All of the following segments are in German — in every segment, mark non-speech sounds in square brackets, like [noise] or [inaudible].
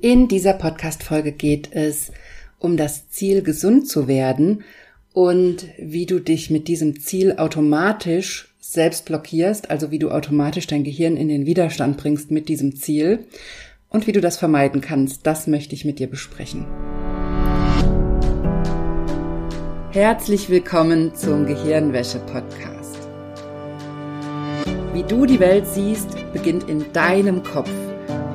In dieser Podcast-Folge geht es um das Ziel, gesund zu werden und wie du dich mit diesem Ziel automatisch selbst blockierst, also wie du automatisch dein Gehirn in den Widerstand bringst mit diesem Ziel und wie du das vermeiden kannst. Das möchte ich mit dir besprechen. Herzlich willkommen zum Gehirnwäsche-Podcast. Wie du die Welt siehst, beginnt in deinem Kopf.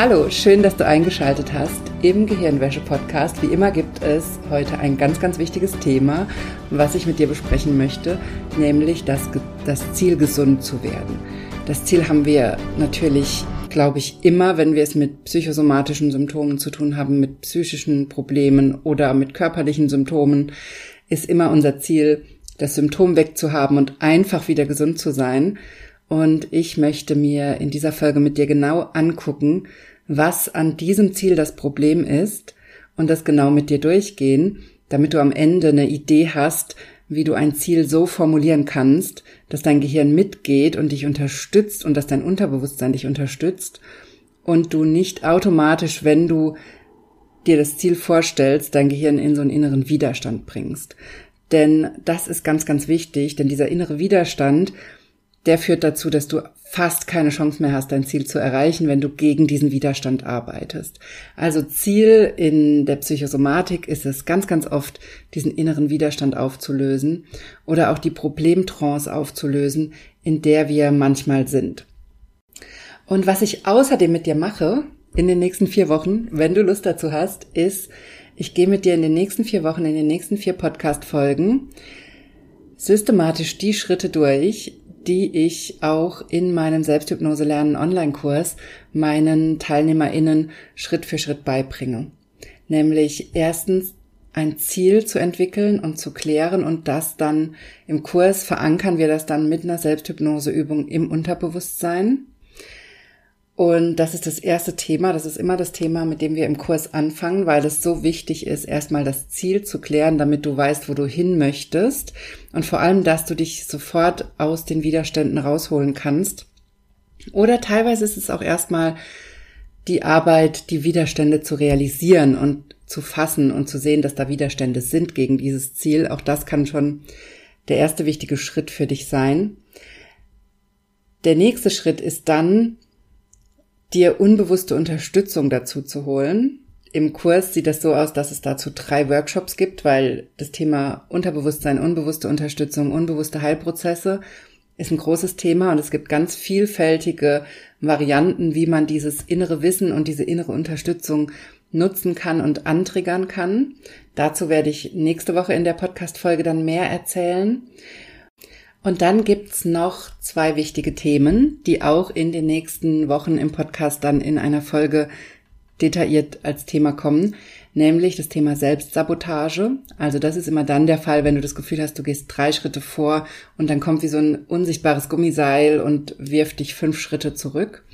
Hallo, schön, dass du eingeschaltet hast im Gehirnwäsche-Podcast. Wie immer gibt es heute ein ganz, ganz wichtiges Thema, was ich mit dir besprechen möchte, nämlich das, das Ziel, gesund zu werden. Das Ziel haben wir natürlich, glaube ich, immer, wenn wir es mit psychosomatischen Symptomen zu tun haben, mit psychischen Problemen oder mit körperlichen Symptomen, ist immer unser Ziel, das Symptom wegzuhaben und einfach wieder gesund zu sein. Und ich möchte mir in dieser Folge mit dir genau angucken, was an diesem Ziel das Problem ist und das genau mit dir durchgehen, damit du am Ende eine Idee hast, wie du ein Ziel so formulieren kannst, dass dein Gehirn mitgeht und dich unterstützt und dass dein Unterbewusstsein dich unterstützt und du nicht automatisch, wenn du dir das Ziel vorstellst, dein Gehirn in so einen inneren Widerstand bringst. Denn das ist ganz, ganz wichtig, denn dieser innere Widerstand, der führt dazu, dass du fast keine Chance mehr hast, dein Ziel zu erreichen, wenn du gegen diesen Widerstand arbeitest. Also Ziel in der Psychosomatik ist es ganz, ganz oft, diesen inneren Widerstand aufzulösen oder auch die Problemtrance aufzulösen, in der wir manchmal sind. Und was ich außerdem mit dir mache in den nächsten vier Wochen, wenn du Lust dazu hast, ist, ich gehe mit dir in den nächsten vier Wochen, in den nächsten vier Podcast-Folgen systematisch die Schritte durch, die ich auch in meinem Selbsthypnose lernen Online-Kurs meinen TeilnehmerInnen Schritt für Schritt beibringe. Nämlich erstens ein Ziel zu entwickeln und zu klären und das dann im Kurs verankern wir das dann mit einer Selbsthypnoseübung im Unterbewusstsein. Und das ist das erste Thema. Das ist immer das Thema, mit dem wir im Kurs anfangen, weil es so wichtig ist, erstmal das Ziel zu klären, damit du weißt, wo du hin möchtest. Und vor allem, dass du dich sofort aus den Widerständen rausholen kannst. Oder teilweise ist es auch erstmal die Arbeit, die Widerstände zu realisieren und zu fassen und zu sehen, dass da Widerstände sind gegen dieses Ziel. Auch das kann schon der erste wichtige Schritt für dich sein. Der nächste Schritt ist dann, dir unbewusste Unterstützung dazu zu holen. Im Kurs sieht das so aus, dass es dazu drei Workshops gibt, weil das Thema Unterbewusstsein, unbewusste Unterstützung, unbewusste Heilprozesse ist ein großes Thema und es gibt ganz vielfältige Varianten, wie man dieses innere Wissen und diese innere Unterstützung nutzen kann und antriggern kann. Dazu werde ich nächste Woche in der Podcast-Folge dann mehr erzählen. Und dann gibt's noch zwei wichtige Themen, die auch in den nächsten Wochen im Podcast dann in einer Folge detailliert als Thema kommen, nämlich das Thema Selbstsabotage. Also das ist immer dann der Fall, wenn du das Gefühl hast, du gehst drei Schritte vor und dann kommt wie so ein unsichtbares Gummiseil und wirft dich fünf Schritte zurück.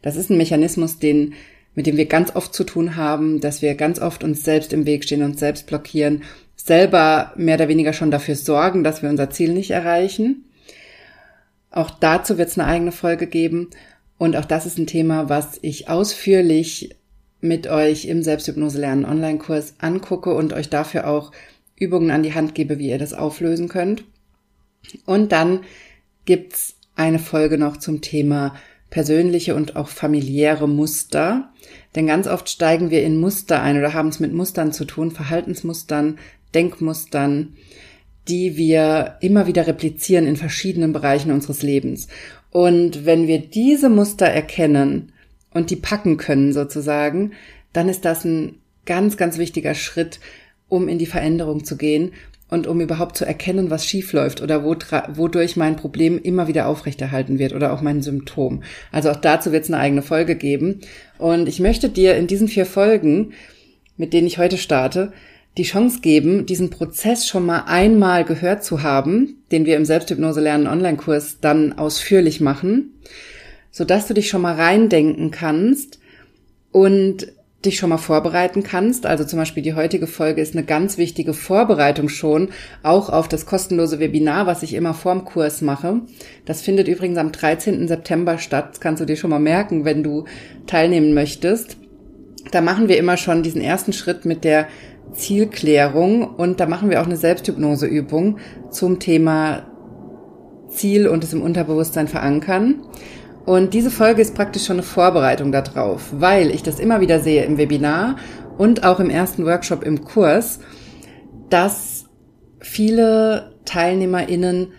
Das ist ein Mechanismus, den mit dem wir ganz oft zu tun haben, dass wir ganz oft uns selbst im Weg stehen, und selbst blockieren selber mehr oder weniger schon dafür sorgen, dass wir unser Ziel nicht erreichen. Auch dazu wird es eine eigene Folge geben. Und auch das ist ein Thema, was ich ausführlich mit euch im Selbsthypnose lernen Online-Kurs angucke und euch dafür auch Übungen an die Hand gebe, wie ihr das auflösen könnt. Und dann gibt's eine Folge noch zum Thema persönliche und auch familiäre Muster. Denn ganz oft steigen wir in Muster ein oder haben es mit Mustern zu tun, Verhaltensmustern, Denkmustern, die wir immer wieder replizieren in verschiedenen Bereichen unseres Lebens. Und wenn wir diese Muster erkennen und die packen können sozusagen, dann ist das ein ganz, ganz wichtiger Schritt, um in die Veränderung zu gehen und um überhaupt zu erkennen, was schief läuft oder wodurch mein Problem immer wieder aufrechterhalten wird oder auch mein Symptom. Also auch dazu wird es eine eigene Folge geben. Und ich möchte dir in diesen vier Folgen, mit denen ich heute starte, die Chance geben, diesen Prozess schon mal einmal gehört zu haben, den wir im Selbsthypnose lernen Online-Kurs dann ausführlich machen, sodass du dich schon mal reindenken kannst und dich schon mal vorbereiten kannst. Also zum Beispiel die heutige Folge ist eine ganz wichtige Vorbereitung schon, auch auf das kostenlose Webinar, was ich immer vorm Kurs mache. Das findet übrigens am 13. September statt. Das kannst du dir schon mal merken, wenn du teilnehmen möchtest. Da machen wir immer schon diesen ersten Schritt mit der Zielklärung und da machen wir auch eine Selbsthypnoseübung zum Thema Ziel und es im Unterbewusstsein verankern. Und diese Folge ist praktisch schon eine Vorbereitung darauf, weil ich das immer wieder sehe im Webinar und auch im ersten Workshop im Kurs, dass viele TeilnehmerInnen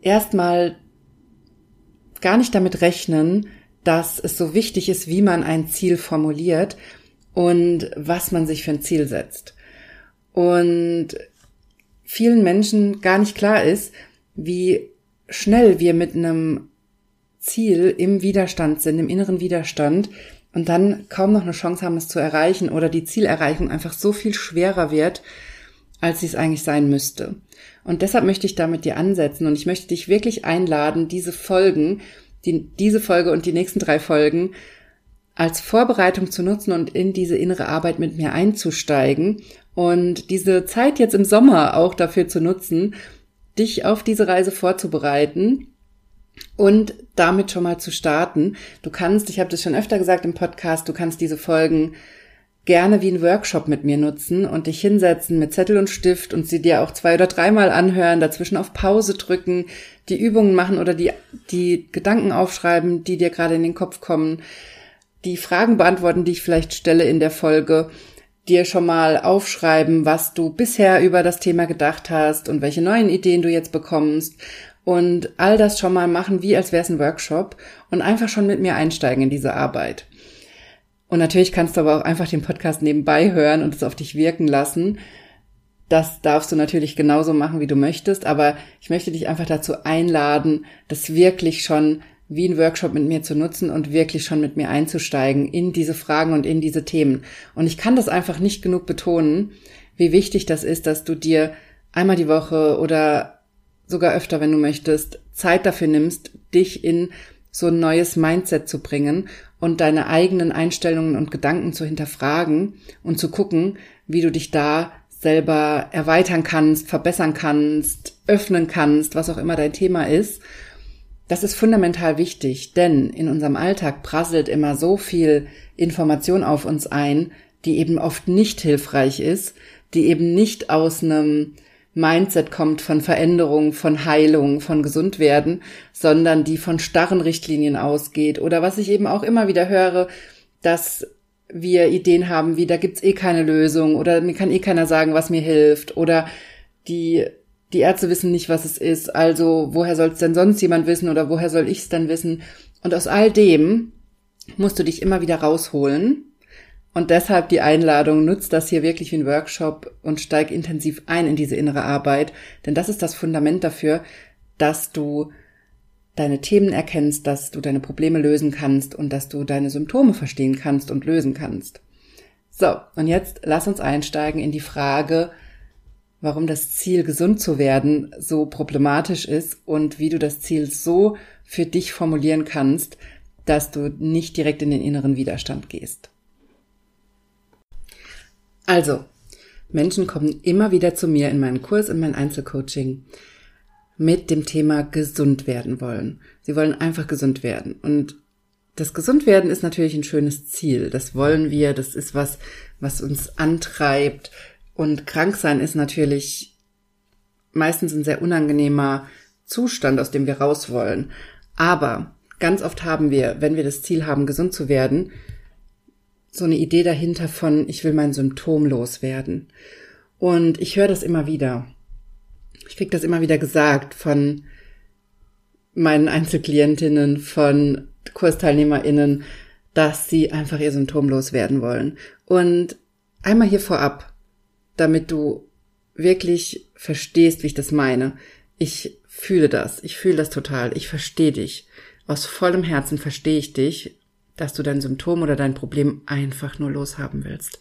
erstmal gar nicht damit rechnen, dass es so wichtig ist, wie man ein Ziel formuliert und was man sich für ein Ziel setzt. Und vielen Menschen gar nicht klar ist, wie schnell wir mit einem Ziel im Widerstand sind, im inneren Widerstand und dann kaum noch eine Chance haben, es zu erreichen oder die Zielerreichung einfach so viel schwerer wird, als sie es eigentlich sein müsste. Und deshalb möchte ich da mit dir ansetzen und ich möchte dich wirklich einladen, diese Folgen, die, diese Folge und die nächsten drei Folgen als Vorbereitung zu nutzen und in diese innere Arbeit mit mir einzusteigen und diese Zeit jetzt im Sommer auch dafür zu nutzen, dich auf diese Reise vorzubereiten und damit schon mal zu starten. Du kannst, ich habe das schon öfter gesagt im Podcast, du kannst diese Folgen gerne wie ein Workshop mit mir nutzen und dich hinsetzen mit Zettel und Stift und sie dir auch zwei oder dreimal anhören, dazwischen auf Pause drücken, die Übungen machen oder die, die Gedanken aufschreiben, die dir gerade in den Kopf kommen, die Fragen beantworten, die ich vielleicht stelle in der Folge dir schon mal aufschreiben, was du bisher über das Thema gedacht hast und welche neuen Ideen du jetzt bekommst und all das schon mal machen, wie als wäre es ein Workshop und einfach schon mit mir einsteigen in diese Arbeit. Und natürlich kannst du aber auch einfach den Podcast nebenbei hören und es auf dich wirken lassen. Das darfst du natürlich genauso machen, wie du möchtest, aber ich möchte dich einfach dazu einladen, das wirklich schon wie ein Workshop mit mir zu nutzen und wirklich schon mit mir einzusteigen in diese Fragen und in diese Themen. Und ich kann das einfach nicht genug betonen, wie wichtig das ist, dass du dir einmal die Woche oder sogar öfter, wenn du möchtest, Zeit dafür nimmst, dich in so ein neues Mindset zu bringen und deine eigenen Einstellungen und Gedanken zu hinterfragen und zu gucken, wie du dich da selber erweitern kannst, verbessern kannst, öffnen kannst, was auch immer dein Thema ist das ist fundamental wichtig, denn in unserem Alltag prasselt immer so viel Information auf uns ein, die eben oft nicht hilfreich ist, die eben nicht aus einem Mindset kommt von Veränderung, von Heilung, von Gesundwerden, sondern die von starren Richtlinien ausgeht. Oder was ich eben auch immer wieder höre, dass wir Ideen haben wie, da gibt's eh keine Lösung oder mir kann eh keiner sagen, was mir hilft oder die die Ärzte wissen nicht, was es ist, also woher soll es denn sonst jemand wissen oder woher soll ich es denn wissen? Und aus all dem musst du dich immer wieder rausholen. Und deshalb die Einladung, nutzt das hier wirklich wie ein Workshop und steig intensiv ein in diese innere Arbeit, denn das ist das Fundament dafür, dass du deine Themen erkennst, dass du deine Probleme lösen kannst und dass du deine Symptome verstehen kannst und lösen kannst. So, und jetzt lass uns einsteigen in die Frage, warum das Ziel, gesund zu werden, so problematisch ist und wie du das Ziel so für dich formulieren kannst, dass du nicht direkt in den inneren Widerstand gehst. Also, Menschen kommen immer wieder zu mir in meinen Kurs, in mein Einzelcoaching mit dem Thema gesund werden wollen. Sie wollen einfach gesund werden. Und das Gesundwerden ist natürlich ein schönes Ziel. Das wollen wir. Das ist was, was uns antreibt. Und krank sein ist natürlich meistens ein sehr unangenehmer Zustand, aus dem wir raus wollen. Aber ganz oft haben wir, wenn wir das Ziel haben, gesund zu werden, so eine Idee dahinter von, ich will mein Symptom loswerden. Und ich höre das immer wieder. Ich krieg das immer wieder gesagt von meinen Einzelklientinnen, von KursteilnehmerInnen, dass sie einfach ihr Symptom loswerden wollen. Und einmal hier vorab damit du wirklich verstehst, wie ich das meine. Ich fühle das, ich fühle das total, ich verstehe dich. Aus vollem Herzen verstehe ich dich, dass du dein Symptom oder dein Problem einfach nur loshaben willst.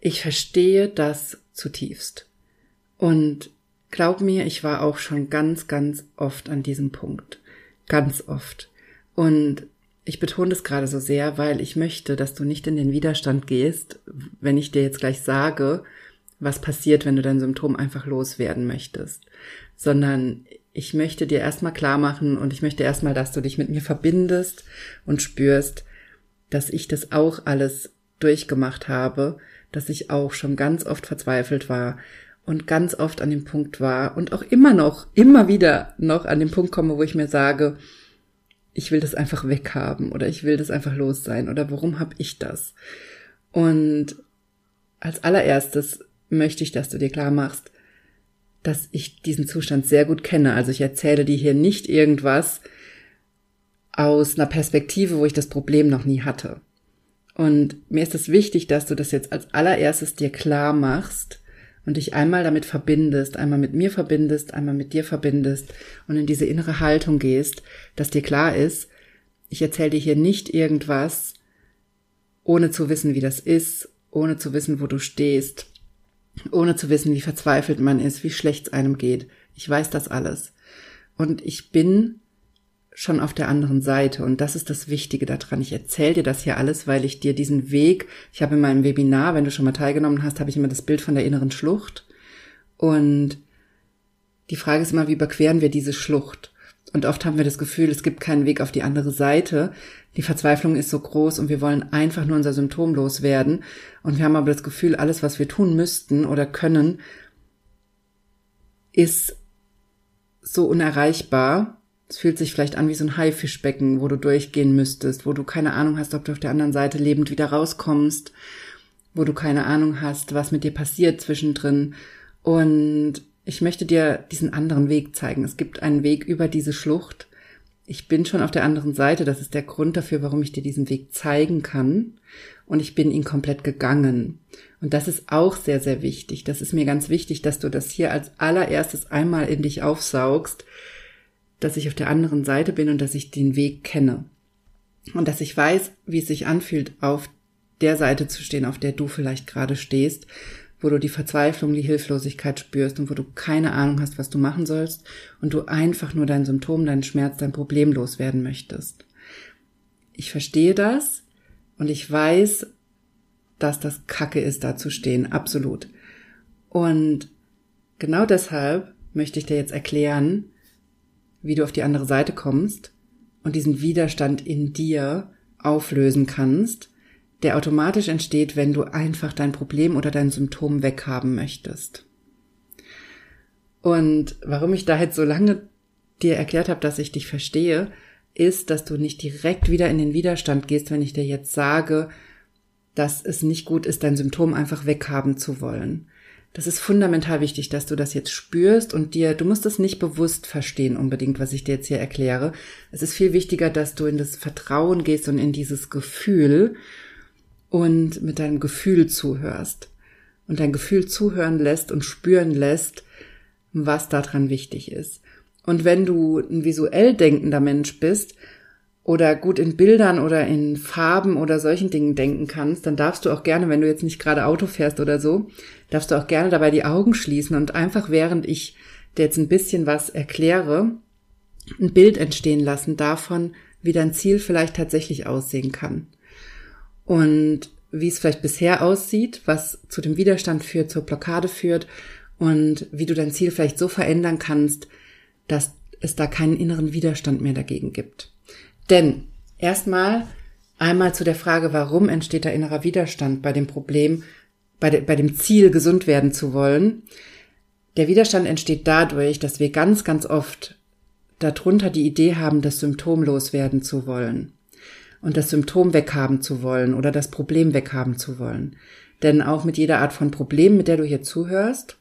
Ich verstehe das zutiefst. Und glaub mir, ich war auch schon ganz, ganz oft an diesem Punkt. Ganz oft. Und ich betone das gerade so sehr, weil ich möchte, dass du nicht in den Widerstand gehst, wenn ich dir jetzt gleich sage, was passiert, wenn du dein Symptom einfach loswerden möchtest, sondern ich möchte dir erstmal klar machen und ich möchte erstmal, dass du dich mit mir verbindest und spürst, dass ich das auch alles durchgemacht habe, dass ich auch schon ganz oft verzweifelt war und ganz oft an dem Punkt war und auch immer noch, immer wieder noch an dem Punkt komme, wo ich mir sage, ich will das einfach weghaben oder ich will das einfach los sein oder warum habe ich das? Und als allererstes möchte ich, dass du dir klar machst, dass ich diesen Zustand sehr gut kenne. Also ich erzähle dir hier nicht irgendwas aus einer Perspektive, wo ich das Problem noch nie hatte. Und mir ist es wichtig, dass du das jetzt als allererstes dir klar machst und dich einmal damit verbindest, einmal mit mir verbindest, einmal mit dir verbindest und in diese innere Haltung gehst, dass dir klar ist, ich erzähle dir hier nicht irgendwas, ohne zu wissen, wie das ist, ohne zu wissen, wo du stehst, ohne zu wissen, wie verzweifelt man ist, wie schlecht es einem geht. Ich weiß das alles. Und ich bin schon auf der anderen Seite. Und das ist das Wichtige daran. Ich erzähle dir das hier alles, weil ich dir diesen Weg, ich habe in meinem Webinar, wenn du schon mal teilgenommen hast, habe ich immer das Bild von der inneren Schlucht. Und die Frage ist immer, wie überqueren wir diese Schlucht? Und oft haben wir das Gefühl, es gibt keinen Weg auf die andere Seite. Die Verzweiflung ist so groß und wir wollen einfach nur unser Symptom loswerden. Und wir haben aber das Gefühl, alles, was wir tun müssten oder können, ist so unerreichbar. Es fühlt sich vielleicht an wie so ein Haifischbecken, wo du durchgehen müsstest, wo du keine Ahnung hast, ob du auf der anderen Seite lebend wieder rauskommst, wo du keine Ahnung hast, was mit dir passiert zwischendrin. Und ich möchte dir diesen anderen Weg zeigen. Es gibt einen Weg über diese Schlucht. Ich bin schon auf der anderen Seite. Das ist der Grund dafür, warum ich dir diesen Weg zeigen kann. Und ich bin ihn komplett gegangen. Und das ist auch sehr, sehr wichtig. Das ist mir ganz wichtig, dass du das hier als allererstes einmal in dich aufsaugst, dass ich auf der anderen Seite bin und dass ich den Weg kenne. Und dass ich weiß, wie es sich anfühlt, auf der Seite zu stehen, auf der du vielleicht gerade stehst wo du die Verzweiflung, die Hilflosigkeit spürst und wo du keine Ahnung hast, was du machen sollst und du einfach nur dein Symptom, deinen Schmerz, dein Problem loswerden möchtest. Ich verstehe das und ich weiß, dass das Kacke ist, da zu stehen, absolut. Und genau deshalb möchte ich dir jetzt erklären, wie du auf die andere Seite kommst und diesen Widerstand in dir auflösen kannst der automatisch entsteht, wenn du einfach dein Problem oder dein Symptom weghaben möchtest. Und warum ich da jetzt so lange dir erklärt habe, dass ich dich verstehe, ist, dass du nicht direkt wieder in den Widerstand gehst, wenn ich dir jetzt sage, dass es nicht gut ist, dein Symptom einfach weghaben zu wollen. Das ist fundamental wichtig, dass du das jetzt spürst und dir, du musst es nicht bewusst verstehen unbedingt, was ich dir jetzt hier erkläre. Es ist viel wichtiger, dass du in das Vertrauen gehst und in dieses Gefühl und mit deinem Gefühl zuhörst und dein Gefühl zuhören lässt und spüren lässt, was daran wichtig ist. Und wenn du ein visuell denkender Mensch bist oder gut in Bildern oder in Farben oder solchen Dingen denken kannst, dann darfst du auch gerne, wenn du jetzt nicht gerade Auto fährst oder so, darfst du auch gerne dabei die Augen schließen und einfach während ich dir jetzt ein bisschen was erkläre, ein Bild entstehen lassen davon, wie dein Ziel vielleicht tatsächlich aussehen kann und wie es vielleicht bisher aussieht, was zu dem Widerstand führt, zur Blockade führt und wie du dein Ziel vielleicht so verändern kannst, dass es da keinen inneren Widerstand mehr dagegen gibt. Denn erstmal einmal zu der Frage, warum entsteht da innerer Widerstand bei dem Problem, bei, de, bei dem Ziel, gesund werden zu wollen. Der Widerstand entsteht dadurch, dass wir ganz, ganz oft darunter die Idee haben, das Symptom loswerden zu wollen und das Symptom weghaben zu wollen oder das Problem weghaben zu wollen. Denn auch mit jeder Art von Problem, mit der du hier zuhörst,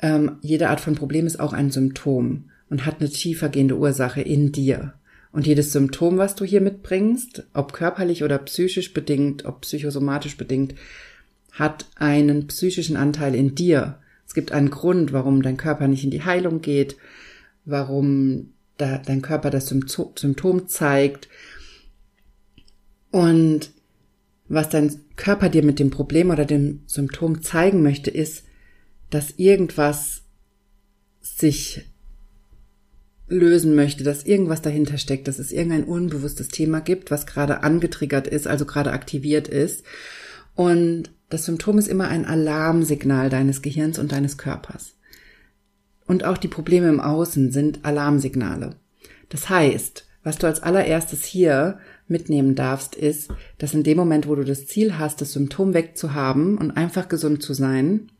ähm, jede Art von Problem ist auch ein Symptom und hat eine tiefergehende Ursache in dir. Und jedes Symptom, was du hier mitbringst, ob körperlich oder psychisch bedingt, ob psychosomatisch bedingt, hat einen psychischen Anteil in dir Es gibt einen Grund, warum dein Körper nicht in die Heilung geht, warum dein Körper das Symptom zeigt. Und was dein Körper dir mit dem Problem oder dem Symptom zeigen möchte, ist, dass irgendwas sich lösen möchte, dass irgendwas dahinter steckt, dass es irgendein unbewusstes Thema gibt, was gerade angetriggert ist, also gerade aktiviert ist. Und das Symptom ist immer ein Alarmsignal deines Gehirns und deines Körpers. Und auch die Probleme im Außen sind Alarmsignale. Das heißt, was du als allererstes hier mitnehmen darfst, ist, dass in dem Moment, wo du das Ziel hast, das Symptom wegzuhaben und einfach gesund zu sein,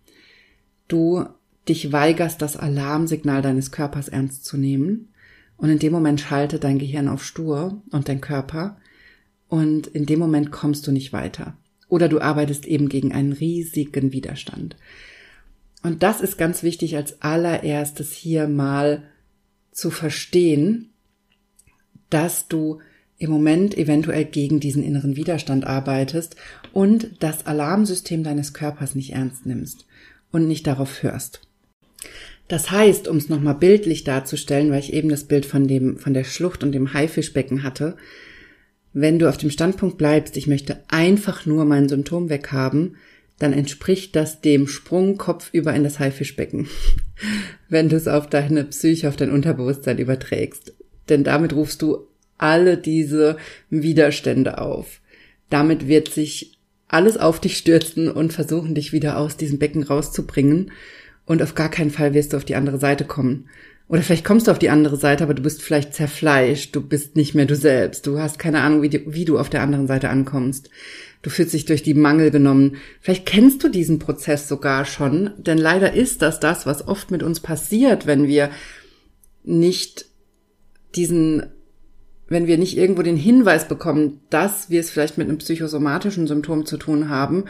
du dich weigerst, das Alarmsignal deines Körpers ernst zu nehmen. Und in dem Moment schaltet dein Gehirn auf stur und dein Körper. Und in dem Moment kommst du nicht weiter. Oder du arbeitest eben gegen einen riesigen Widerstand. Und das ist ganz wichtig als allererstes hier mal zu verstehen, dass du im Moment eventuell gegen diesen inneren Widerstand arbeitest und das Alarmsystem deines Körpers nicht ernst nimmst und nicht darauf hörst. Das heißt, um es nochmal bildlich darzustellen, weil ich eben das Bild von dem, von der Schlucht und dem Haifischbecken hatte, wenn du auf dem Standpunkt bleibst, ich möchte einfach nur mein Symptom weghaben, dann entspricht das dem Sprung kopfüber in das Haifischbecken, [laughs] wenn du es auf deine Psyche, auf dein Unterbewusstsein überträgst. Denn damit rufst du alle diese Widerstände auf. Damit wird sich alles auf dich stürzen und versuchen, dich wieder aus diesem Becken rauszubringen und auf gar keinen Fall wirst du auf die andere Seite kommen. Oder vielleicht kommst du auf die andere Seite, aber du bist vielleicht zerfleischt, du bist nicht mehr du selbst, du hast keine Ahnung, wie, die, wie du auf der anderen Seite ankommst. Du fühlst dich durch die Mangel genommen. Vielleicht kennst du diesen Prozess sogar schon, denn leider ist das das, was oft mit uns passiert, wenn wir nicht diesen, wenn wir nicht irgendwo den Hinweis bekommen, dass wir es vielleicht mit einem psychosomatischen Symptom zu tun haben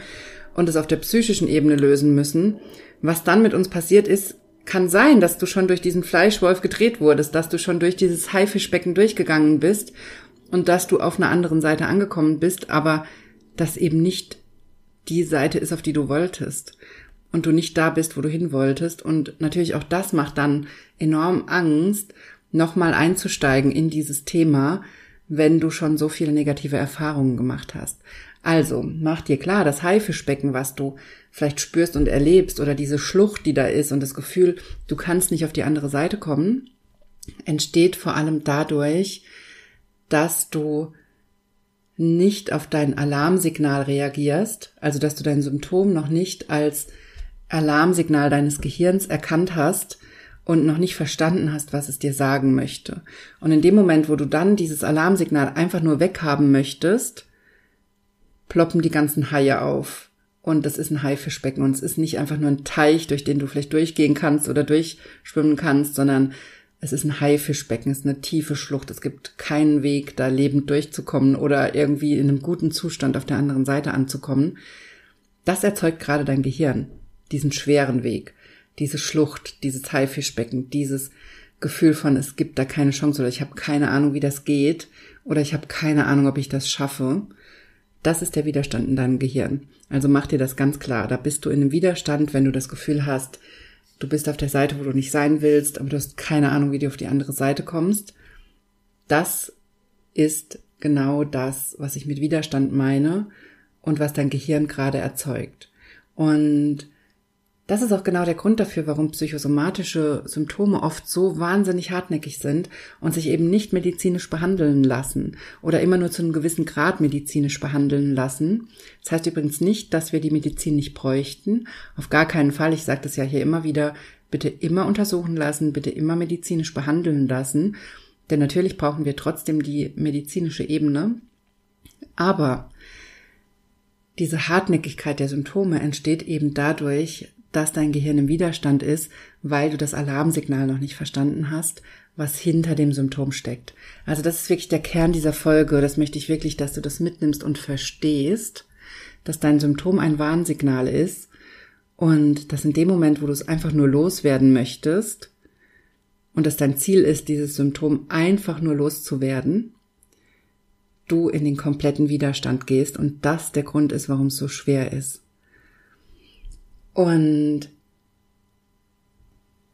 und es auf der psychischen Ebene lösen müssen, was dann mit uns passiert ist, kann sein, dass du schon durch diesen Fleischwolf gedreht wurdest, dass du schon durch dieses Haifischbecken durchgegangen bist und dass du auf einer anderen Seite angekommen bist, aber das eben nicht die Seite ist, auf die du wolltest und du nicht da bist, wo du hin wolltest. Und natürlich auch das macht dann enorm Angst, nochmal einzusteigen in dieses Thema, wenn du schon so viele negative Erfahrungen gemacht hast. Also, mach dir klar, das Haifischbecken, was du vielleicht spürst und erlebst oder diese Schlucht, die da ist und das Gefühl, du kannst nicht auf die andere Seite kommen, entsteht vor allem dadurch, dass du nicht auf dein Alarmsignal reagierst, also dass du dein Symptom noch nicht als Alarmsignal deines Gehirns erkannt hast und noch nicht verstanden hast, was es dir sagen möchte. Und in dem Moment, wo du dann dieses Alarmsignal einfach nur weghaben möchtest, ploppen die ganzen Haie auf. Und das ist ein Haifischbecken und es ist nicht einfach nur ein Teich, durch den du vielleicht durchgehen kannst oder durchschwimmen kannst, sondern es ist ein Haifischbecken, es ist eine tiefe Schlucht. Es gibt keinen Weg, da lebend durchzukommen oder irgendwie in einem guten Zustand auf der anderen Seite anzukommen. Das erzeugt gerade dein Gehirn, diesen schweren Weg, diese Schlucht, dieses Haifischbecken, dieses Gefühl von, es gibt da keine Chance oder ich habe keine Ahnung, wie das geht oder ich habe keine Ahnung, ob ich das schaffe. Das ist der Widerstand in deinem Gehirn. Also mach dir das ganz klar. Da bist du in einem Widerstand, wenn du das Gefühl hast, du bist auf der Seite, wo du nicht sein willst, aber du hast keine Ahnung, wie du auf die andere Seite kommst. Das ist genau das, was ich mit Widerstand meine und was dein Gehirn gerade erzeugt. Und das ist auch genau der Grund dafür, warum psychosomatische Symptome oft so wahnsinnig hartnäckig sind und sich eben nicht medizinisch behandeln lassen oder immer nur zu einem gewissen Grad medizinisch behandeln lassen. Das heißt übrigens nicht, dass wir die Medizin nicht bräuchten. Auf gar keinen Fall. Ich sage das ja hier immer wieder. Bitte immer untersuchen lassen, bitte immer medizinisch behandeln lassen. Denn natürlich brauchen wir trotzdem die medizinische Ebene. Aber diese Hartnäckigkeit der Symptome entsteht eben dadurch, dass dein Gehirn im Widerstand ist, weil du das Alarmsignal noch nicht verstanden hast, was hinter dem Symptom steckt. Also das ist wirklich der Kern dieser Folge. Das möchte ich wirklich, dass du das mitnimmst und verstehst, dass dein Symptom ein Warnsignal ist und dass in dem Moment, wo du es einfach nur loswerden möchtest und dass dein Ziel ist, dieses Symptom einfach nur loszuwerden, du in den kompletten Widerstand gehst und das der Grund ist, warum es so schwer ist. Und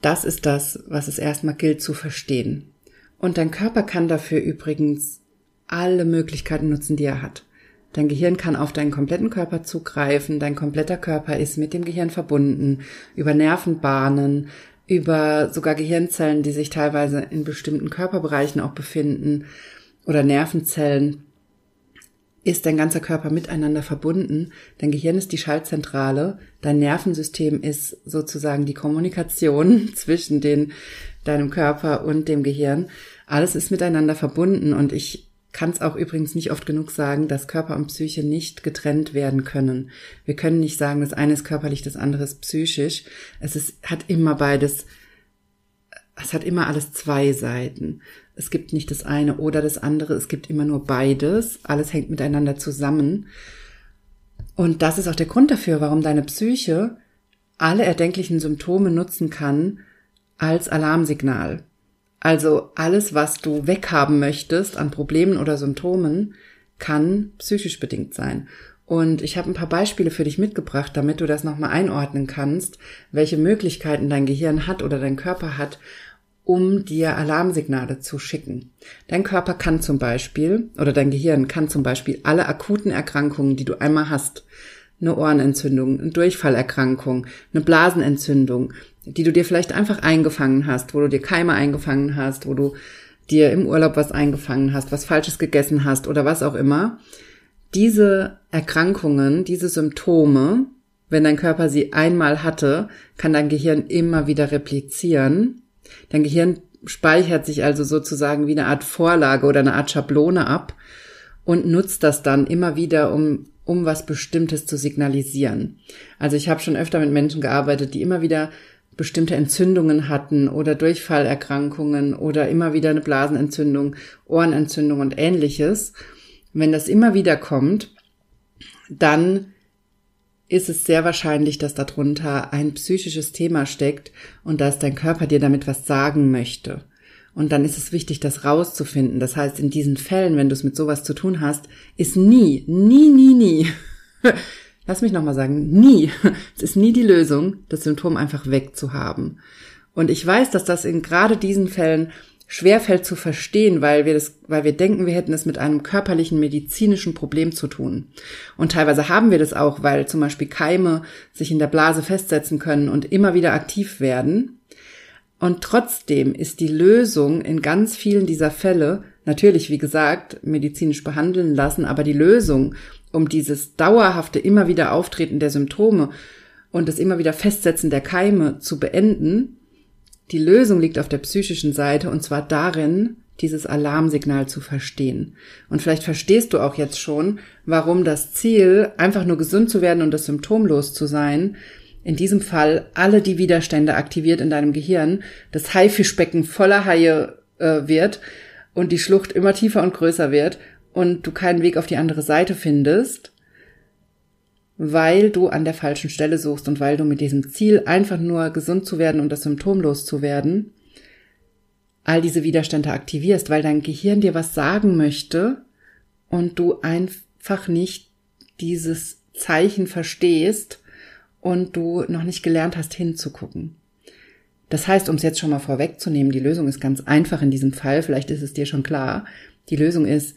Das ist das, was es erstmal gilt zu verstehen. Und dein Körper kann dafür übrigens alle Möglichkeiten nutzen, die er hat. Dein Gehirn kann auf deinen kompletten Körper zugreifen, dein kompletter Körper ist mit dem Gehirn verbunden, über Nervenbahnen, über sogar Gehirnzellen, die sich teilweise in bestimmten Körperbereichen auch befinden, oder Nervenzellen, ist dein ganzer Körper miteinander verbunden. Dein Gehirn ist die Schaltzentrale, dein Nervensystem ist sozusagen die Kommunikation [laughs] zwischen den, deinem Körper und dem Gehirn. Alles ist miteinander verbunden und ich kann es auch übrigens nicht oft genug sagen, dass Körper und Psyche nicht getrennt werden können. Wir können nicht sagen, das eine ist körperlich, das andere ist psychisch. Es ist, hat immer beides, es hat immer alles zwei Seiten. Es gibt nicht das eine oder das andere, es gibt immer nur beides. Alles hängt miteinander zusammen. Und das ist auch der Grund dafür, warum deine Psyche alle erdenklichen Symptome nutzen kann als Alarmsignal. Also alles, was du weghaben möchtest an Problemen oder Symptomen, kann psychisch bedingt sein. Und ich habe ein paar Beispiele für dich mitgebracht, damit du das nochmal einordnen kannst, welche Möglichkeiten dein Gehirn hat oder dein Körper hat, um dir Alarmsignale zu schicken. Dein Körper kann zum Beispiel, oder dein Gehirn kann zum Beispiel alle akuten Erkrankungen, die du einmal hast, eine Ohrenentzündung, eine Durchfallerkrankung, eine Blasenentzündung, die du dir vielleicht einfach eingefangen hast, wo du dir Keime eingefangen hast, wo du dir im Urlaub was eingefangen hast, was Falsches gegessen hast oder was auch immer. Diese Erkrankungen, diese Symptome, wenn dein Körper sie einmal hatte, kann dein Gehirn immer wieder replizieren. Dein Gehirn speichert sich also sozusagen wie eine Art Vorlage oder eine Art Schablone ab und nutzt das dann immer wieder, um um was Bestimmtes zu signalisieren. Also ich habe schon öfter mit Menschen gearbeitet, die immer wieder bestimmte Entzündungen hatten oder Durchfallerkrankungen oder immer wieder eine Blasenentzündung, Ohrenentzündung und ähnliches. Wenn das immer wieder kommt, dann ist es sehr wahrscheinlich, dass darunter ein psychisches Thema steckt und dass dein Körper dir damit was sagen möchte. Und dann ist es wichtig, das rauszufinden. Das heißt, in diesen Fällen, wenn du es mit sowas zu tun hast, ist nie, nie, nie, nie [laughs] lass mich nochmal sagen, nie, [laughs] es ist nie die Lösung, das Symptom einfach wegzuhaben. Und ich weiß, dass das in gerade diesen Fällen schwerfällt zu verstehen, weil wir das, weil wir denken, wir hätten es mit einem körperlichen medizinischen Problem zu tun. Und teilweise haben wir das auch, weil zum Beispiel Keime sich in der Blase festsetzen können und immer wieder aktiv werden. Und trotzdem ist die Lösung in ganz vielen dieser Fälle natürlich, wie gesagt, medizinisch behandeln lassen, aber die Lösung um dieses dauerhafte immer wieder Auftreten der Symptome und das immer wieder Festsetzen der Keime zu beenden, die Lösung liegt auf der psychischen Seite und zwar darin, dieses Alarmsignal zu verstehen. Und vielleicht verstehst du auch jetzt schon, warum das Ziel, einfach nur gesund zu werden und das symptomlos zu sein, in diesem Fall alle die Widerstände aktiviert in deinem Gehirn, das Haifischbecken voller Haie äh, wird und die Schlucht immer tiefer und größer wird und du keinen Weg auf die andere Seite findest, weil du an der falschen Stelle suchst und weil du mit diesem Ziel einfach nur gesund zu werden und das Symptom loszuwerden, all diese Widerstände aktivierst, weil dein Gehirn dir was sagen möchte und du einfach nicht dieses Zeichen verstehst und du noch nicht gelernt hast hinzugucken. Das heißt, um es jetzt schon mal vorwegzunehmen, die Lösung ist ganz einfach in diesem Fall, vielleicht ist es dir schon klar. Die Lösung ist,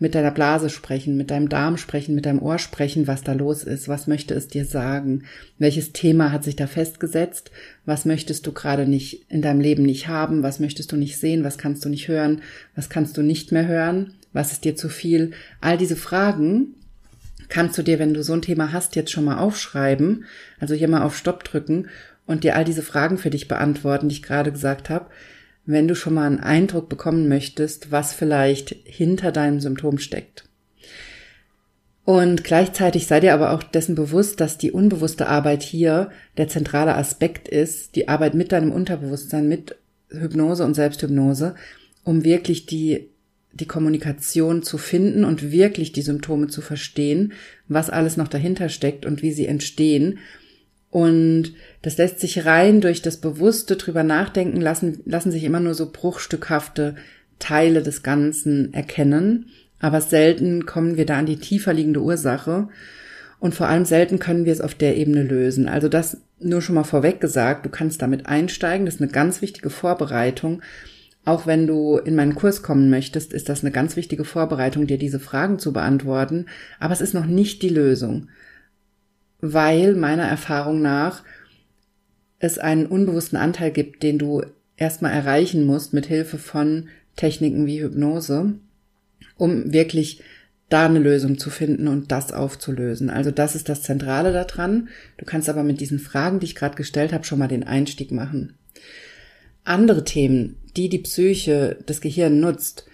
mit deiner Blase sprechen, mit deinem Darm sprechen, mit deinem Ohr sprechen, was da los ist, was möchte es dir sagen, welches Thema hat sich da festgesetzt, was möchtest du gerade nicht in deinem Leben nicht haben, was möchtest du nicht sehen, was kannst du nicht hören, was kannst du nicht mehr hören, was ist dir zu viel. All diese Fragen kannst du dir, wenn du so ein Thema hast, jetzt schon mal aufschreiben, also hier mal auf Stopp drücken und dir all diese Fragen für dich beantworten, die ich gerade gesagt habe wenn du schon mal einen Eindruck bekommen möchtest, was vielleicht hinter deinem Symptom steckt. Und gleichzeitig sei dir aber auch dessen bewusst, dass die unbewusste Arbeit hier der zentrale Aspekt ist, die Arbeit mit deinem Unterbewusstsein, mit Hypnose und Selbsthypnose, um wirklich die, die Kommunikation zu finden und wirklich die Symptome zu verstehen, was alles noch dahinter steckt und wie sie entstehen und das lässt sich rein durch das bewusste drüber nachdenken lassen, lassen sich immer nur so bruchstückhafte Teile des Ganzen erkennen. Aber selten kommen wir da an die tiefer liegende Ursache. Und vor allem selten können wir es auf der Ebene lösen. Also das nur schon mal vorweg gesagt, du kannst damit einsteigen. Das ist eine ganz wichtige Vorbereitung. Auch wenn du in meinen Kurs kommen möchtest, ist das eine ganz wichtige Vorbereitung, dir diese Fragen zu beantworten. Aber es ist noch nicht die Lösung. Weil meiner Erfahrung nach es einen unbewussten Anteil gibt, den du erstmal erreichen musst mit Hilfe von Techniken wie Hypnose, um wirklich da eine Lösung zu finden und das aufzulösen. Also das ist das Zentrale daran. Du kannst aber mit diesen Fragen, die ich gerade gestellt habe, schon mal den Einstieg machen. Andere Themen, die die Psyche, das Gehirn nutzt,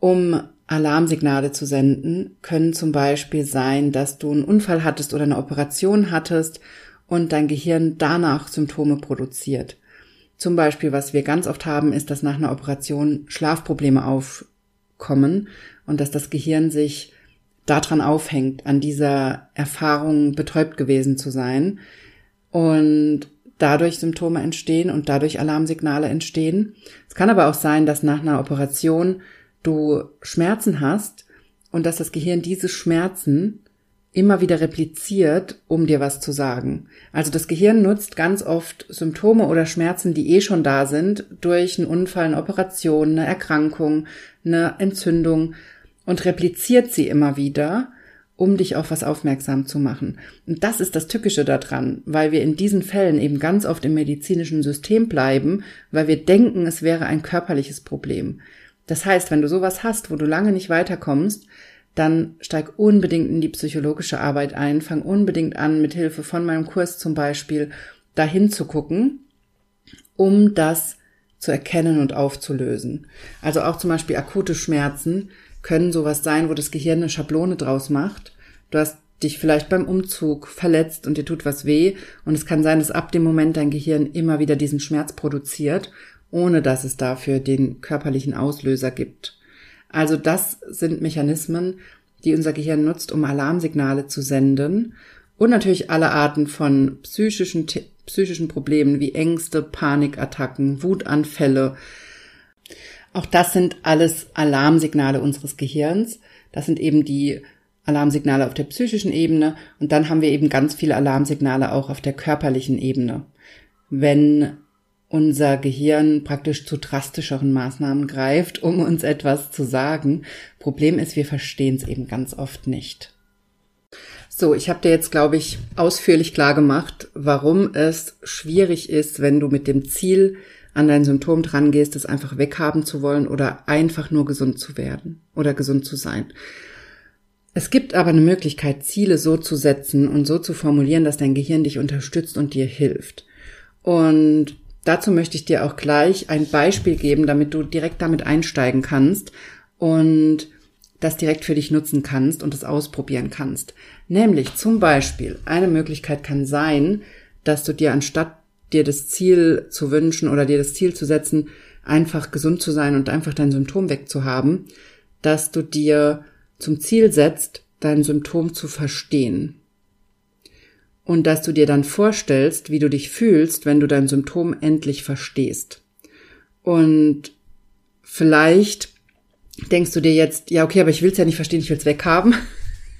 um Alarmsignale zu senden, können zum Beispiel sein, dass du einen Unfall hattest oder eine Operation hattest und dein Gehirn danach Symptome produziert. Zum Beispiel, was wir ganz oft haben, ist, dass nach einer Operation Schlafprobleme aufkommen und dass das Gehirn sich daran aufhängt, an dieser Erfahrung betäubt gewesen zu sein und dadurch Symptome entstehen und dadurch Alarmsignale entstehen. Es kann aber auch sein, dass nach einer Operation du Schmerzen hast und dass das Gehirn diese Schmerzen immer wieder repliziert, um dir was zu sagen. Also das Gehirn nutzt ganz oft Symptome oder Schmerzen, die eh schon da sind, durch einen Unfall, eine Operation, eine Erkrankung, eine Entzündung und repliziert sie immer wieder, um dich auf was aufmerksam zu machen. Und das ist das Tückische daran, weil wir in diesen Fällen eben ganz oft im medizinischen System bleiben, weil wir denken, es wäre ein körperliches Problem. Das heißt, wenn du sowas hast, wo du lange nicht weiterkommst, dann steig unbedingt in die psychologische Arbeit ein, fang unbedingt an, mit Hilfe von meinem Kurs zum Beispiel dahin zu gucken, um das zu erkennen und aufzulösen. Also auch zum Beispiel akute Schmerzen können sowas sein, wo das Gehirn eine Schablone draus macht. Du hast dich vielleicht beim Umzug verletzt und dir tut was weh und es kann sein, dass ab dem Moment dein Gehirn immer wieder diesen Schmerz produziert, ohne dass es dafür den körperlichen Auslöser gibt. Also das sind Mechanismen, die unser Gehirn nutzt, um Alarmsignale zu senden und natürlich alle Arten von psychischen, psychischen Problemen wie Ängste, Panikattacken, Wutanfälle, auch das sind alles Alarmsignale unseres Gehirns. Das sind eben die Alarmsignale auf der psychischen Ebene und dann haben wir eben ganz viele Alarmsignale auch auf der körperlichen Ebene. Wenn unser Gehirn praktisch zu drastischeren Maßnahmen greift, um uns etwas zu sagen. Problem ist, wir verstehen es eben ganz oft nicht. So, ich habe dir jetzt, glaube ich, ausführlich klar gemacht, warum es schwierig ist, wenn du mit dem Ziel an dein Symptom dran gehst, es einfach weghaben zu wollen oder einfach nur gesund zu werden oder gesund zu sein. Es gibt aber eine Möglichkeit, Ziele so zu setzen und so zu formulieren, dass dein Gehirn dich unterstützt und dir hilft. Und dazu möchte ich dir auch gleich ein Beispiel geben, damit du direkt damit einsteigen kannst und das direkt für dich nutzen kannst und es ausprobieren kannst. Nämlich zum Beispiel, eine Möglichkeit kann sein, dass du dir anstatt dir das Ziel zu wünschen oder dir das Ziel zu setzen, einfach gesund zu sein und einfach dein Symptom wegzuhaben, dass du dir zum Ziel setzt, dein Symptom zu verstehen. Und dass du dir dann vorstellst, wie du dich fühlst, wenn du dein Symptom endlich verstehst. Und vielleicht denkst du dir jetzt, ja, okay, aber ich will es ja nicht verstehen, ich will es weghaben.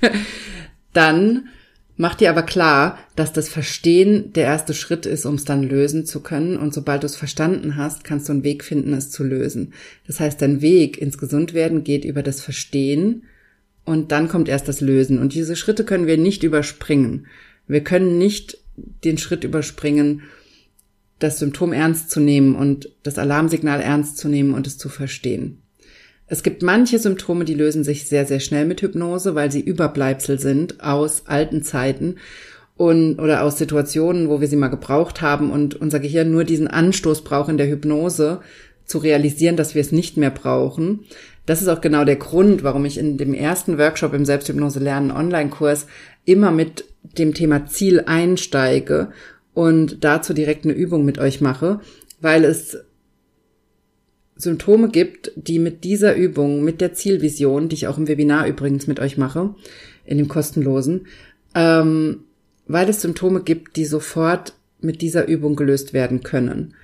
[laughs] dann Mach dir aber klar, dass das Verstehen der erste Schritt ist, um es dann lösen zu können. Und sobald du es verstanden hast, kannst du einen Weg finden, es zu lösen. Das heißt, dein Weg ins Gesundwerden geht über das Verstehen und dann kommt erst das Lösen. Und diese Schritte können wir nicht überspringen. Wir können nicht den Schritt überspringen, das Symptom ernst zu nehmen und das Alarmsignal ernst zu nehmen und es zu verstehen. Es gibt manche Symptome, die lösen sich sehr, sehr schnell mit Hypnose, weil sie Überbleibsel sind aus alten Zeiten und, oder aus Situationen, wo wir sie mal gebraucht haben und unser Gehirn nur diesen Anstoß braucht in der Hypnose, zu realisieren, dass wir es nicht mehr brauchen. Das ist auch genau der Grund, warum ich in dem ersten Workshop im Selbsthypnose lernen Online-Kurs immer mit dem Thema Ziel einsteige und dazu direkt eine Übung mit euch mache, weil es Symptome gibt, die mit dieser Übung, mit der Zielvision, die ich auch im Webinar übrigens mit euch mache, in dem kostenlosen, ähm, weil es Symptome gibt, die sofort mit dieser Übung gelöst werden können.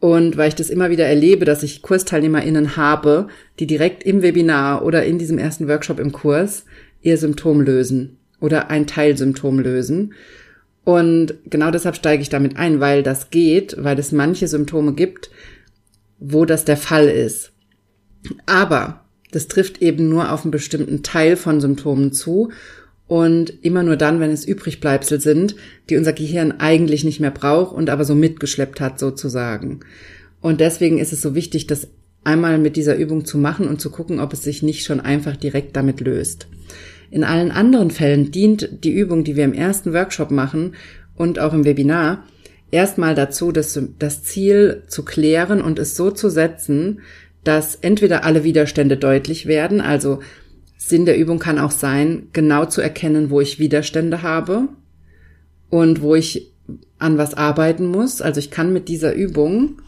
Und weil ich das immer wieder erlebe, dass ich KursteilnehmerInnen habe, die direkt im Webinar oder in diesem ersten Workshop im Kurs ihr Symptom lösen oder ein Teilsymptom lösen. Und genau deshalb steige ich damit ein, weil das geht, weil es manche Symptome gibt, wo das der Fall ist. Aber das trifft eben nur auf einen bestimmten Teil von Symptomen zu und immer nur dann, wenn es Übrigbleibsel sind, die unser Gehirn eigentlich nicht mehr braucht und aber so mitgeschleppt hat sozusagen. Und deswegen ist es so wichtig, das einmal mit dieser Übung zu machen und zu gucken, ob es sich nicht schon einfach direkt damit löst. In allen anderen Fällen dient die Übung, die wir im ersten Workshop machen und auch im Webinar, erstmal dazu, das, das Ziel zu klären und es so zu setzen, dass entweder alle Widerstände deutlich werden, also Sinn der Übung kann auch sein, genau zu erkennen, wo ich Widerstände habe und wo ich an was arbeiten muss. Also ich kann mit dieser Übung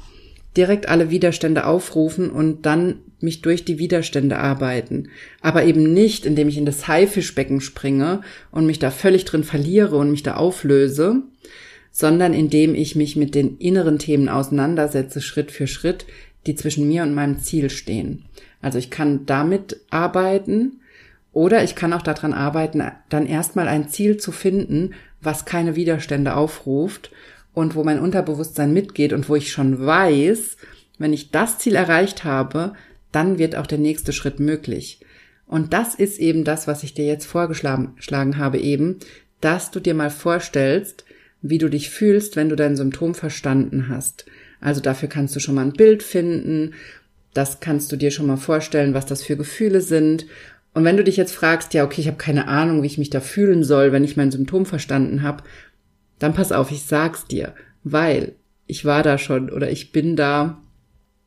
direkt alle Widerstände aufrufen und dann mich durch die Widerstände arbeiten. Aber eben nicht, indem ich in das Haifischbecken springe und mich da völlig drin verliere und mich da auflöse, sondern indem ich mich mit den inneren Themen auseinandersetze, Schritt für Schritt, die zwischen mir und meinem Ziel stehen. Also ich kann damit arbeiten oder ich kann auch daran arbeiten, dann erstmal ein Ziel zu finden, was keine Widerstände aufruft und wo mein Unterbewusstsein mitgeht und wo ich schon weiß, wenn ich das Ziel erreicht habe, dann wird auch der nächste Schritt möglich. Und das ist eben das, was ich dir jetzt vorgeschlagen habe eben, dass du dir mal vorstellst, wie du dich fühlst, wenn du dein Symptom verstanden hast. Also dafür kannst du schon mal ein Bild finden, das kannst du dir schon mal vorstellen, was das für Gefühle sind. Und wenn du dich jetzt fragst, ja, okay, ich habe keine Ahnung, wie ich mich da fühlen soll, wenn ich mein Symptom verstanden habe, dann pass auf, ich sag's dir, weil ich war da schon oder ich bin da,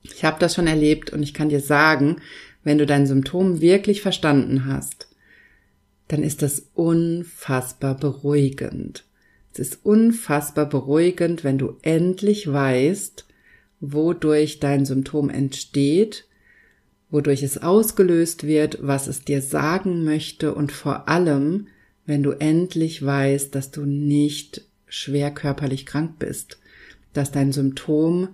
ich habe das schon erlebt und ich kann dir sagen, wenn du dein Symptom wirklich verstanden hast, dann ist das unfassbar beruhigend. Es ist unfassbar beruhigend, wenn du endlich weißt, wodurch dein Symptom entsteht, wodurch es ausgelöst wird, was es dir sagen möchte und vor allem, wenn du endlich weißt, dass du nicht schwer körperlich krank bist, dass dein Symptom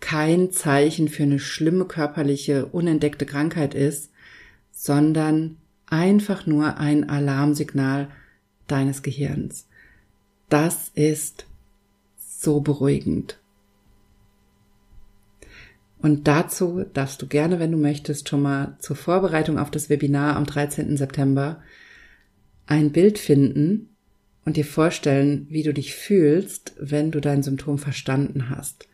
kein Zeichen für eine schlimme körperliche, unentdeckte Krankheit ist, sondern einfach nur ein Alarmsignal deines Gehirns. Das ist so beruhigend. Und dazu darfst du gerne, wenn du möchtest, schon mal zur Vorbereitung auf das Webinar am 13. September ein Bild finden und dir vorstellen, wie du dich fühlst, wenn du dein Symptom verstanden hast.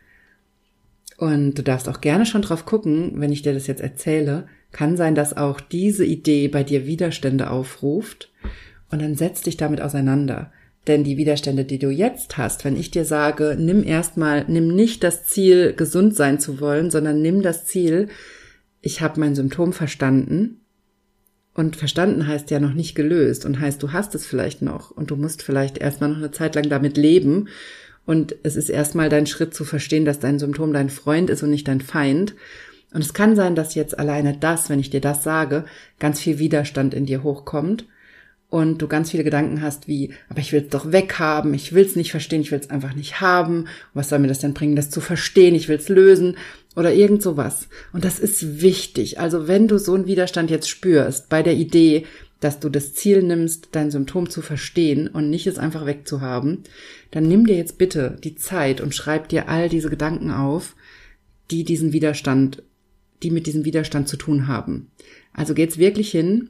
Und du darfst auch gerne schon drauf gucken, wenn ich dir das jetzt erzähle. Kann sein, dass auch diese Idee bei dir Widerstände aufruft. Und dann setz dich damit auseinander. Denn die Widerstände, die du jetzt hast, wenn ich dir sage, nimm erstmal, nimm nicht das Ziel, gesund sein zu wollen, sondern nimm das Ziel, ich habe mein Symptom verstanden. Und verstanden heißt ja noch nicht gelöst und heißt, du hast es vielleicht noch und du musst vielleicht erstmal noch eine Zeit lang damit leben. Und es ist erstmal dein Schritt zu verstehen, dass dein Symptom dein Freund ist und nicht dein Feind. Und es kann sein, dass jetzt alleine das, wenn ich dir das sage, ganz viel Widerstand in dir hochkommt und du ganz viele Gedanken hast wie, aber ich will es doch weghaben, ich will es nicht verstehen, ich will es einfach nicht haben, was soll mir das denn bringen, das zu verstehen, ich will es lösen oder irgend sowas. Und das ist wichtig. Also wenn du so einen Widerstand jetzt spürst bei der Idee, dass du das Ziel nimmst, dein Symptom zu verstehen und nicht es einfach wegzuhaben, dann nimm dir jetzt bitte die Zeit und schreib dir all diese Gedanken auf, die diesen Widerstand, die mit diesem Widerstand zu tun haben. Also geht's wirklich hin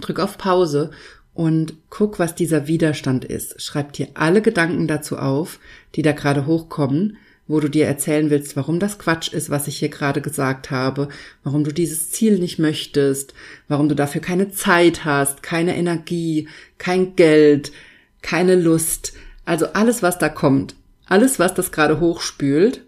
drück auf Pause und guck, was dieser Widerstand ist. Schreib dir alle Gedanken dazu auf, die da gerade hochkommen, wo du dir erzählen willst, warum das Quatsch ist, was ich hier gerade gesagt habe, warum du dieses Ziel nicht möchtest, warum du dafür keine Zeit hast, keine Energie, kein Geld, keine Lust. Also alles, was da kommt, alles, was das gerade hochspült,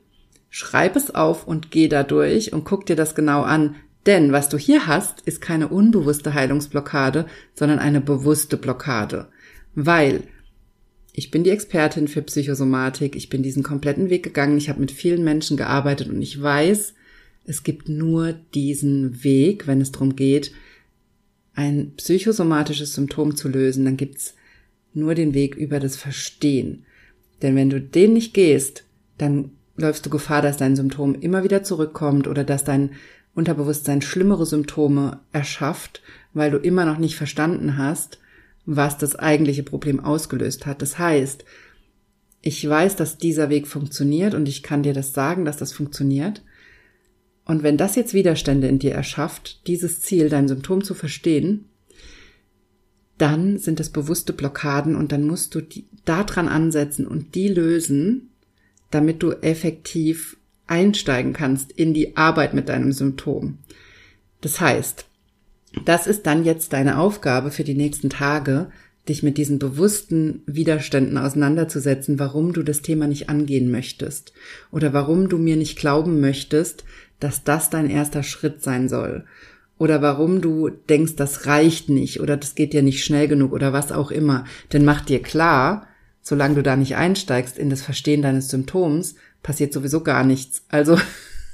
schreib es auf und geh da durch und guck dir das genau an. Denn was du hier hast, ist keine unbewusste Heilungsblockade, sondern eine bewusste Blockade. Weil ich bin die Expertin für Psychosomatik, ich bin diesen kompletten Weg gegangen, ich habe mit vielen Menschen gearbeitet und ich weiß, es gibt nur diesen Weg, wenn es darum geht, ein psychosomatisches Symptom zu lösen, dann gibt's nur den Weg über das Verstehen. Denn wenn du den nicht gehst, dann läufst du Gefahr, dass dein Symptom immer wieder zurückkommt oder dass dein Unterbewusstsein schlimmere Symptome erschafft, weil du immer noch nicht verstanden hast, was das eigentliche Problem ausgelöst hat. Das heißt, ich weiß, dass dieser Weg funktioniert und ich kann dir das sagen, dass das funktioniert. Und wenn das jetzt Widerstände in dir erschafft, dieses Ziel, dein Symptom zu verstehen, dann sind es bewusste Blockaden und dann musst du die daran ansetzen und die lösen, damit du effektiv einsteigen kannst in die Arbeit mit deinem Symptom. Das heißt, das ist dann jetzt deine Aufgabe für die nächsten Tage, dich mit diesen bewussten Widerständen auseinanderzusetzen, warum du das Thema nicht angehen möchtest oder warum du mir nicht glauben möchtest, dass das dein erster Schritt sein soll oder warum du denkst, das reicht nicht oder das geht dir nicht schnell genug oder was auch immer. Denn mach dir klar, solange du da nicht einsteigst in das Verstehen deines Symptoms, passiert sowieso gar nichts. Also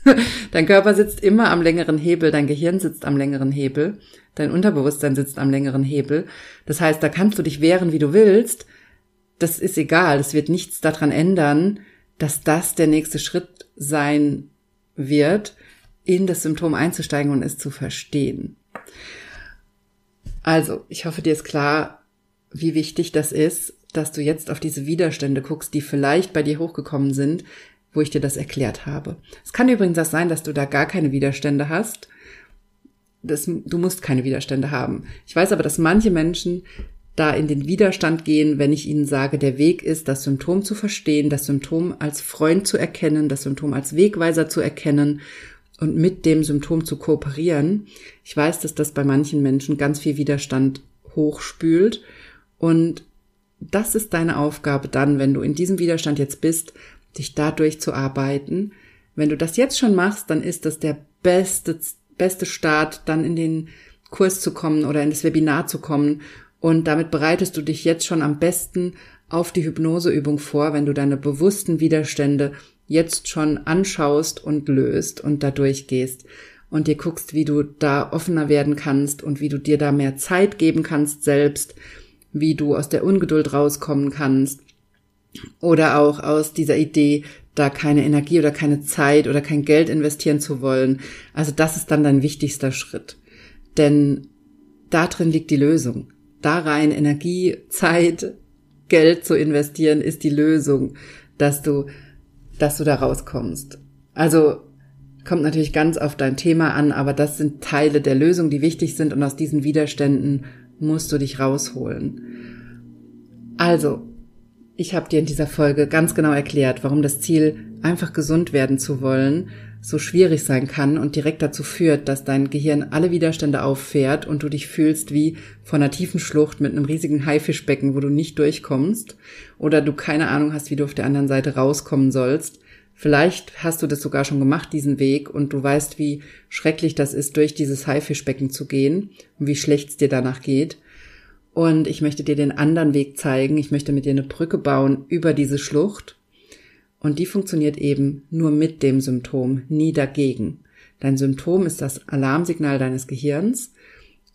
[laughs] dein Körper sitzt immer am längeren Hebel, dein Gehirn sitzt am längeren Hebel, dein Unterbewusstsein sitzt am längeren Hebel. Das heißt, da kannst du dich wehren, wie du willst. Das ist egal. Es wird nichts daran ändern, dass das der nächste Schritt sein wird, in das Symptom einzusteigen und es zu verstehen. Also, ich hoffe, dir ist klar, wie wichtig das ist, dass du jetzt auf diese Widerstände guckst, die vielleicht bei dir hochgekommen sind, wo ich dir das erklärt habe. Es kann übrigens auch sein, dass du da gar keine Widerstände hast. Das, du musst keine Widerstände haben. Ich weiß aber, dass manche Menschen da in den Widerstand gehen, wenn ich ihnen sage, der Weg ist, das Symptom zu verstehen, das Symptom als Freund zu erkennen, das Symptom als Wegweiser zu erkennen und mit dem Symptom zu kooperieren. Ich weiß, dass das bei manchen Menschen ganz viel Widerstand hochspült und das ist deine Aufgabe dann, wenn du in diesem Widerstand jetzt bist, dich da durchzuarbeiten. Wenn du das jetzt schon machst, dann ist das der beste, beste Start, dann in den Kurs zu kommen oder in das Webinar zu kommen. Und damit bereitest du dich jetzt schon am besten auf die Hypnoseübung vor, wenn du deine bewussten Widerstände jetzt schon anschaust und löst und da durchgehst und dir guckst, wie du da offener werden kannst und wie du dir da mehr Zeit geben kannst selbst, wie du aus der Ungeduld rauskommen kannst oder auch aus dieser Idee, da keine Energie oder keine Zeit oder kein Geld investieren zu wollen. Also das ist dann dein wichtigster Schritt. Denn da drin liegt die Lösung. Da rein Energie, Zeit, Geld zu investieren ist die Lösung, dass du, dass du da rauskommst. Also kommt natürlich ganz auf dein Thema an, aber das sind Teile der Lösung, die wichtig sind und aus diesen Widerständen musst du dich rausholen. Also, ich habe dir in dieser Folge ganz genau erklärt, warum das Ziel, einfach gesund werden zu wollen, so schwierig sein kann und direkt dazu führt, dass dein Gehirn alle Widerstände auffährt und du dich fühlst wie vor einer tiefen Schlucht mit einem riesigen Haifischbecken, wo du nicht durchkommst oder du keine Ahnung hast, wie du auf der anderen Seite rauskommen sollst. Vielleicht hast du das sogar schon gemacht, diesen Weg, und du weißt, wie schrecklich das ist, durch dieses Haifischbecken zu gehen und wie schlecht es dir danach geht. Und ich möchte dir den anderen Weg zeigen. Ich möchte mit dir eine Brücke bauen über diese Schlucht. Und die funktioniert eben nur mit dem Symptom, nie dagegen. Dein Symptom ist das Alarmsignal deines Gehirns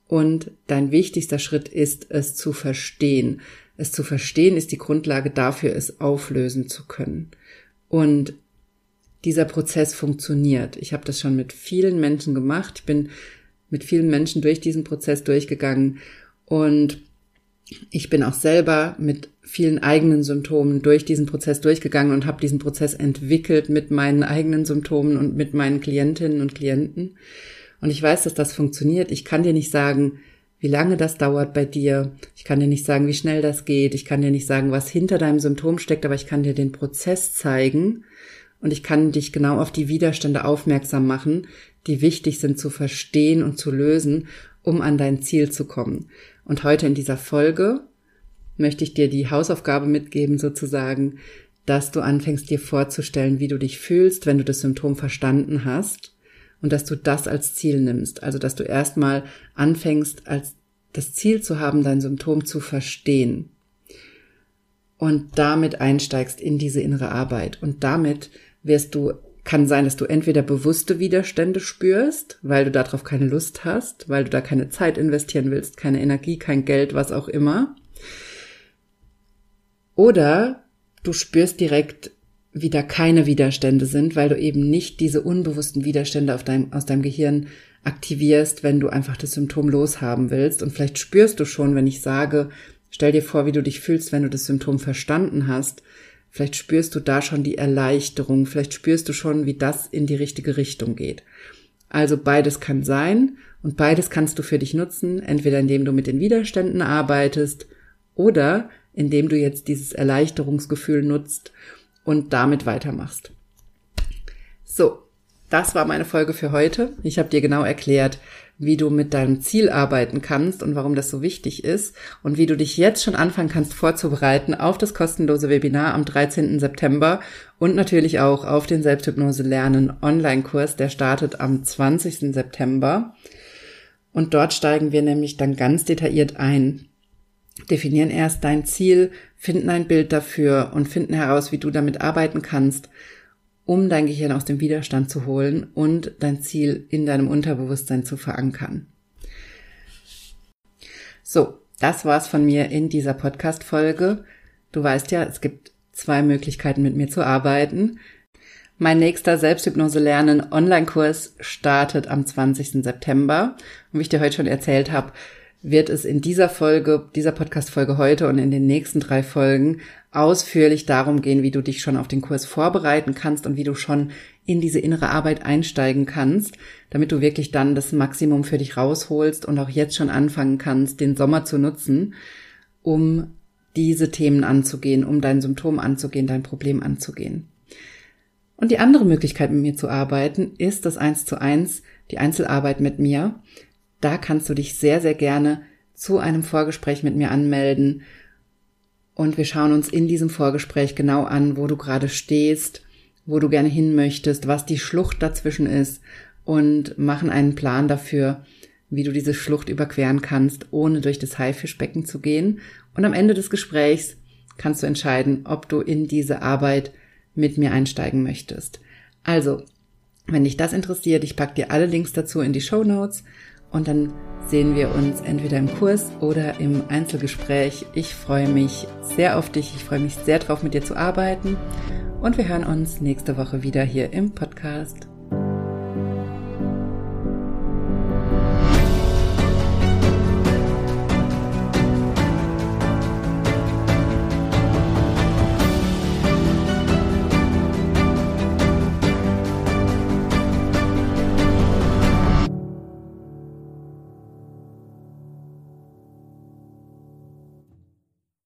und dein wichtigster Schritt ist, es zu verstehen. Es zu verstehen ist die Grundlage dafür, es auflösen zu können. Und dieser Prozess funktioniert. Ich habe das schon mit vielen Menschen gemacht. Ich bin mit vielen Menschen durch diesen Prozess durchgegangen und ich bin auch selber mit vielen eigenen Symptomen durch diesen Prozess durchgegangen und habe diesen Prozess entwickelt mit meinen eigenen Symptomen und mit meinen Klientinnen und Klienten. Und ich weiß, dass das funktioniert. Ich kann dir nicht sagen, wie lange das dauert bei dir. Ich kann dir nicht sagen, wie schnell das geht. Ich kann dir nicht sagen, was hinter deinem Symptom steckt, aber ich kann dir den Prozess zeigen und ich kann dich genau auf die Widerstände aufmerksam machen, die wichtig sind zu verstehen und zu lösen, um an dein Ziel zu kommen. Und heute in dieser Folge möchte ich dir die Hausaufgabe mitgeben, sozusagen, dass du anfängst dir vorzustellen, wie du dich fühlst, wenn du das Symptom verstanden hast und dass du das als Ziel nimmst. Also, dass du erstmal anfängst, als das Ziel zu haben, dein Symptom zu verstehen und damit einsteigst in diese innere Arbeit und damit wirst du kann sein, dass du entweder bewusste Widerstände spürst, weil du darauf keine Lust hast, weil du da keine Zeit investieren willst, keine Energie, kein Geld, was auch immer. Oder du spürst direkt, wie da keine Widerstände sind, weil du eben nicht diese unbewussten Widerstände deinem, aus deinem Gehirn aktivierst, wenn du einfach das Symptom loshaben willst. Und vielleicht spürst du schon, wenn ich sage, stell dir vor, wie du dich fühlst, wenn du das Symptom verstanden hast. Vielleicht spürst du da schon die Erleichterung. Vielleicht spürst du schon, wie das in die richtige Richtung geht. Also beides kann sein und beides kannst du für dich nutzen, entweder indem du mit den Widerständen arbeitest oder indem du jetzt dieses Erleichterungsgefühl nutzt und damit weitermachst. So, das war meine Folge für heute. Ich habe dir genau erklärt, wie du mit deinem Ziel arbeiten kannst und warum das so wichtig ist und wie du dich jetzt schon anfangen kannst vorzubereiten auf das kostenlose Webinar am 13. September und natürlich auch auf den Selbsthypnose lernen Online-Kurs, der startet am 20. September. Und dort steigen wir nämlich dann ganz detailliert ein, definieren erst dein Ziel, finden ein Bild dafür und finden heraus, wie du damit arbeiten kannst, um dein Gehirn aus dem Widerstand zu holen und dein Ziel in deinem Unterbewusstsein zu verankern. So, das war's von mir in dieser Podcast-Folge. Du weißt ja, es gibt zwei Möglichkeiten, mit mir zu arbeiten. Mein nächster Selbsthypnose lernen Online-Kurs startet am 20. September. Und wie ich dir heute schon erzählt habe, wird es in dieser Folge, dieser Podcast-Folge heute und in den nächsten drei Folgen ausführlich darum gehen, wie du dich schon auf den Kurs vorbereiten kannst und wie du schon in diese innere Arbeit einsteigen kannst, damit du wirklich dann das Maximum für dich rausholst und auch jetzt schon anfangen kannst, den Sommer zu nutzen, um diese Themen anzugehen, um dein Symptom anzugehen, dein Problem anzugehen. Und die andere Möglichkeit, mit mir zu arbeiten, ist das Eins zu eins, die Einzelarbeit mit mir. Da kannst du dich sehr, sehr gerne zu einem Vorgespräch mit mir anmelden. Und wir schauen uns in diesem Vorgespräch genau an, wo du gerade stehst, wo du gerne hin möchtest, was die Schlucht dazwischen ist und machen einen Plan dafür, wie du diese Schlucht überqueren kannst, ohne durch das Haifischbecken zu gehen. Und am Ende des Gesprächs kannst du entscheiden, ob du in diese Arbeit mit mir einsteigen möchtest. Also, wenn dich das interessiert, ich packe dir alle Links dazu in die Show Notes und dann sehen wir uns entweder im Kurs oder im Einzelgespräch. Ich freue mich sehr auf dich. Ich freue mich sehr drauf, mit dir zu arbeiten. Und wir hören uns nächste Woche wieder hier im Podcast.